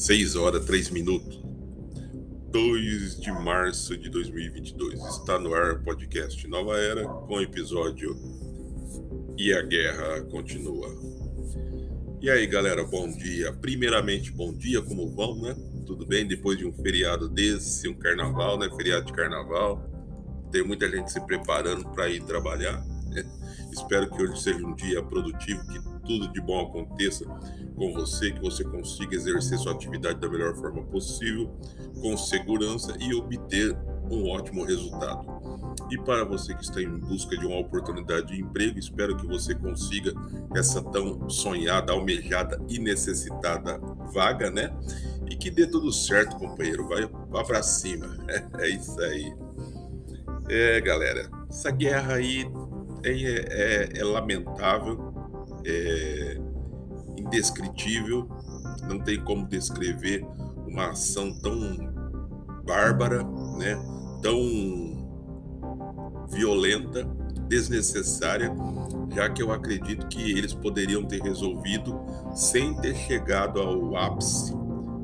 6 horas 3 minutos. 2 de março de 2022. Está no ar podcast Nova Era com o episódio E a Guerra Continua. E aí, galera, bom dia. Primeiramente, bom dia, como vão, né? Tudo bem? Depois de um feriado desse, um carnaval, né? Feriado de carnaval. Tem muita gente se preparando para ir trabalhar. Espero que hoje seja um dia produtivo, que tudo de bom aconteça com você, que você consiga exercer sua atividade da melhor forma possível, com segurança e obter um ótimo resultado. E para você que está em busca de uma oportunidade de emprego, espero que você consiga essa tão sonhada, almejada e necessitada vaga, né? E que dê tudo certo, companheiro. Vai, vá para cima. É, isso aí. É, galera, essa guerra aí é, é, é lamentável, é indescritível, não tem como descrever uma ação tão bárbara, né? tão violenta, desnecessária, já que eu acredito que eles poderiam ter resolvido sem ter chegado ao ápice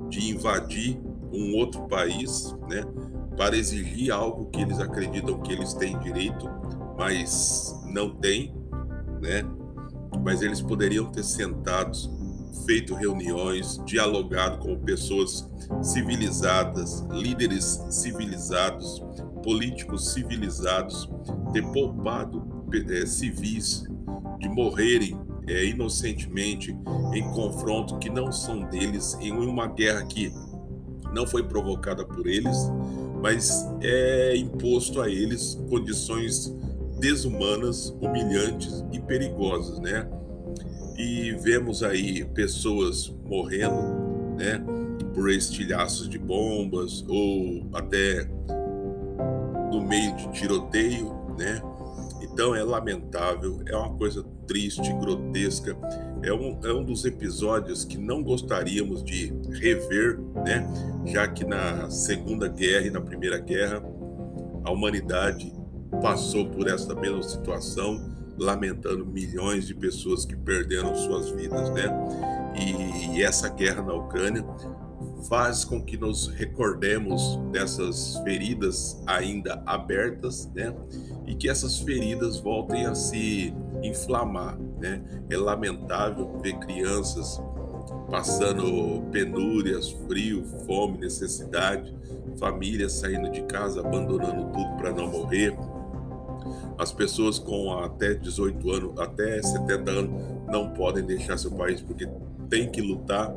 de invadir um outro país, né, para exigir algo que eles acreditam que eles têm direito, mas não têm, né? Mas eles poderiam ter sentados, feito reuniões, dialogado com pessoas civilizadas, líderes civilizados, políticos civilizados, ter poupado é, civis de morrerem é, inocentemente em confronto que não são deles, em uma guerra que não foi provocada por eles, mas é imposto a eles condições desumanas, humilhantes e perigosas, né? E vemos aí pessoas morrendo, né? Por estilhaços de bombas ou até no meio de tiroteio, né? Então é lamentável, é uma coisa triste, grotesca, é um, é um dos episódios que não gostaríamos de rever, né? Já que na Segunda Guerra e na Primeira Guerra a humanidade passou por essa mesma situação, lamentando milhões de pessoas que perderam suas vidas, né? E, e essa guerra na Ucrânia faz com que nos recordemos dessas feridas ainda abertas, né? E que essas feridas voltem a se inflamar, né? É lamentável ver crianças passando penúrias, frio, fome, necessidade, famílias saindo de casa, abandonando tudo para não morrer, as pessoas com até 18 anos, até 70 anos, não podem deixar seu país porque tem que lutar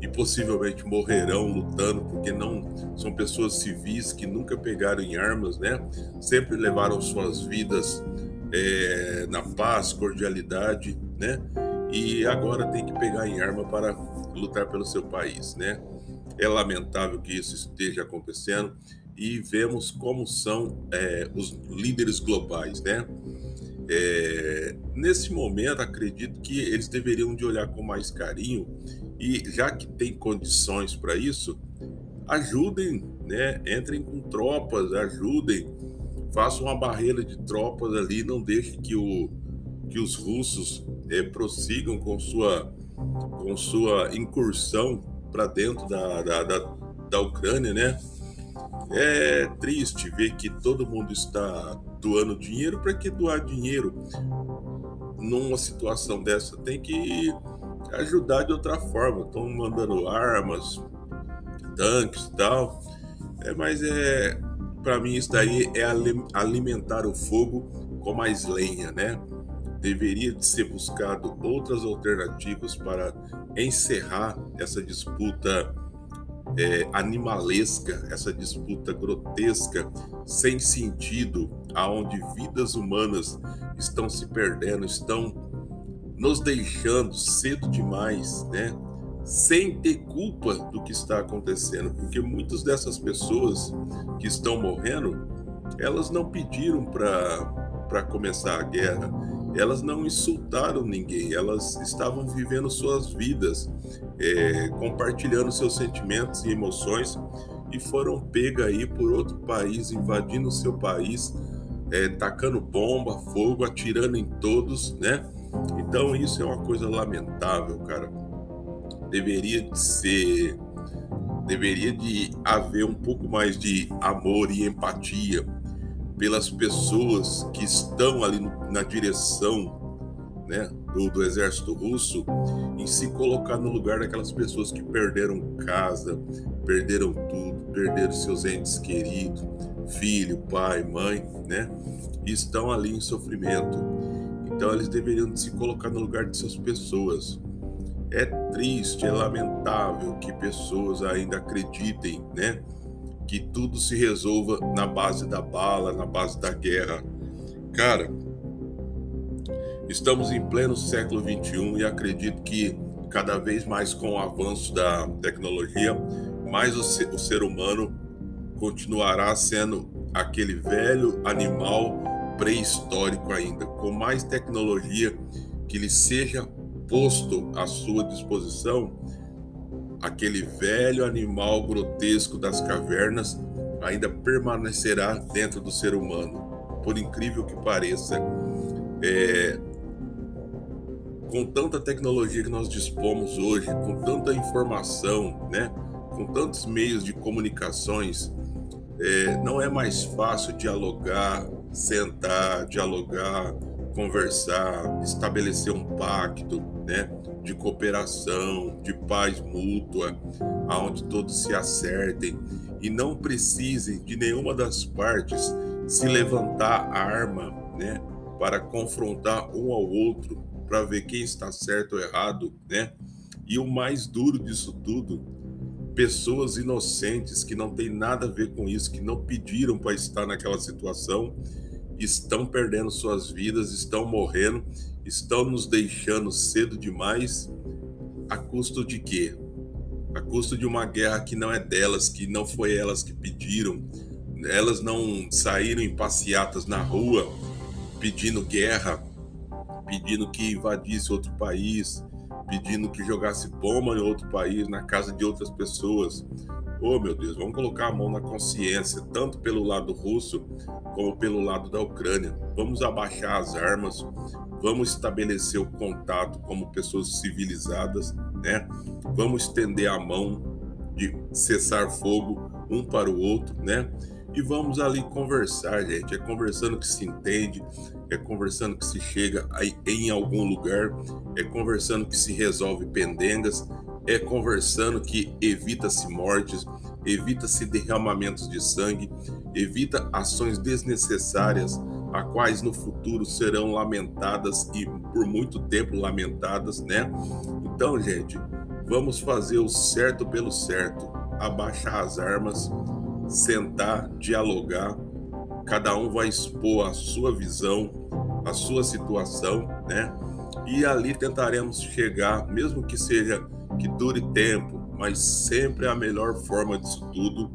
e possivelmente morrerão lutando porque não são pessoas civis que nunca pegaram em armas, né? Sempre levaram suas vidas é, na paz, cordialidade, né? E agora tem que pegar em arma para lutar pelo seu país, né? É lamentável que isso esteja acontecendo e vemos como são é, os líderes globais, né? É, nesse momento, acredito que eles deveriam de olhar com mais carinho e, já que tem condições para isso, ajudem, né? Entrem com tropas, ajudem, façam uma barreira de tropas ali, não deixe que, o, que os russos é, prossigam com sua, com sua incursão para dentro da, da, da, da Ucrânia, né? É triste ver que todo mundo está doando dinheiro. Para que doar dinheiro numa situação dessa? Tem que ajudar de outra forma. Estão mandando armas, tanques e tal. É, mas é para mim isso daí é alimentar o fogo com mais lenha, né? Deveria de ser buscado outras alternativas para encerrar essa disputa é, animalesca, essa disputa grotesca, sem sentido, aonde vidas humanas estão se perdendo, estão nos deixando cedo demais, né? Sem ter culpa do que está acontecendo, porque muitas dessas pessoas que estão morrendo, elas não pediram para começar a guerra, elas não insultaram ninguém, elas estavam vivendo suas vidas, é, compartilhando seus sentimentos e emoções e foram pegas aí por outro país, invadindo o seu país, é, tacando bomba, fogo, atirando em todos, né? Então isso é uma coisa lamentável, cara. Deveria ser deveria de haver um pouco mais de amor e empatia pelas pessoas que estão ali na direção né, do, do, exército russo em se colocar no lugar daquelas pessoas que perderam casa, perderam tudo, perderam seus entes queridos, filho, pai, mãe, né, e estão ali em sofrimento. Então eles deveriam se colocar no lugar dessas pessoas. É triste, é lamentável que pessoas ainda acreditem, né, que tudo se resolva na base da bala, na base da guerra. Cara, estamos em pleno século 21 e acredito que cada vez mais com o avanço da tecnologia, mais o ser, o ser humano continuará sendo aquele velho animal pré-histórico ainda, com mais tecnologia que lhe seja posto à sua disposição, aquele velho animal grotesco das cavernas ainda permanecerá dentro do ser humano. Por incrível que pareça, é, com tanta tecnologia que nós dispomos hoje, com tanta informação, né, com tantos meios de comunicações, é, não é mais fácil dialogar, sentar, dialogar, conversar, estabelecer um pacto, né? de cooperação, de paz mútua, aonde todos se acertem e não precisem de nenhuma das partes se levantar a arma, né, para confrontar um ao outro, para ver quem está certo ou errado, né? E o mais duro disso tudo, pessoas inocentes que não têm nada a ver com isso, que não pediram para estar naquela situação, estão perdendo suas vidas, estão morrendo estão nos deixando cedo demais, a custo de quê? A custo de uma guerra que não é delas, que não foi elas que pediram. Elas não saíram em passeatas na rua pedindo guerra, pedindo que invadisse outro país, pedindo que jogasse bomba em outro país, na casa de outras pessoas. Oh, meu Deus, vamos colocar a mão na consciência, tanto pelo lado russo como pelo lado da Ucrânia. Vamos abaixar as armas, vamos estabelecer o contato como pessoas civilizadas, né? Vamos estender a mão de cessar fogo um para o outro, né? E vamos ali conversar, gente. É conversando que se entende, é conversando que se chega em algum lugar, é conversando que se resolve pendengas, é conversando que evita-se mortes, evita-se derramamentos de sangue, evita ações desnecessárias, a quais no futuro serão lamentadas e por muito tempo lamentadas, né? Então, gente, vamos fazer o certo pelo certo, abaixar as armas, sentar, dialogar, cada um vai expor a sua visão, a sua situação, né? E ali tentaremos chegar, mesmo que seja que dure tempo, mas sempre a melhor forma disso tudo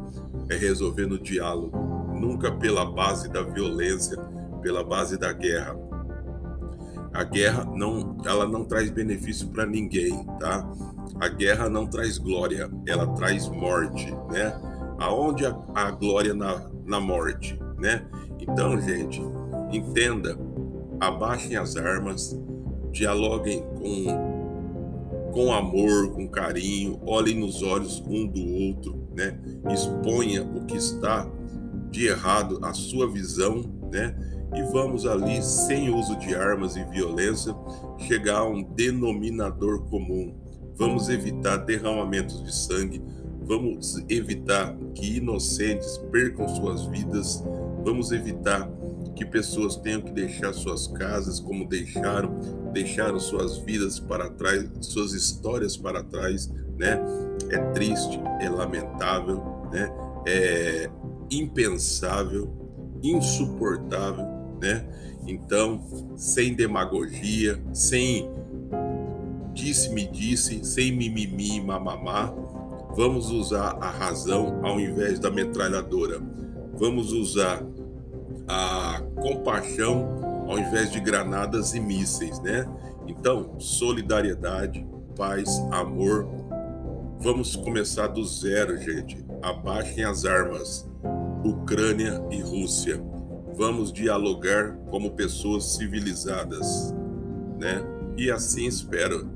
é resolver no diálogo, nunca pela base da violência, pela base da guerra. A guerra não, ela não traz benefício para ninguém, tá? A guerra não traz glória, ela traz morte, né? Aonde a, a glória na, na morte, né? Então, gente, entenda, abaixem as armas, dialoguem com com amor, com carinho, olhem nos olhos um do outro, né? Exponha o que está de errado, a sua visão, né? E vamos ali, sem uso de armas e violência, chegar a um denominador comum. Vamos evitar derramamentos de sangue, vamos evitar que inocentes percam suas vidas, vamos evitar que pessoas tenham que deixar suas casas como deixaram, deixaram suas vidas para trás, suas histórias para trás, né? É triste, é lamentável, né? É impensável, insuportável, né? Então, sem demagogia, sem disse-me disse, sem mimimi, mamamá, vamos usar a razão ao invés da metralhadora. Vamos usar a compaixão ao invés de granadas e mísseis, né? Então, solidariedade, paz, amor. Vamos começar do zero, gente. Abaixem as armas. Ucrânia e Rússia. Vamos dialogar como pessoas civilizadas, né? E assim espero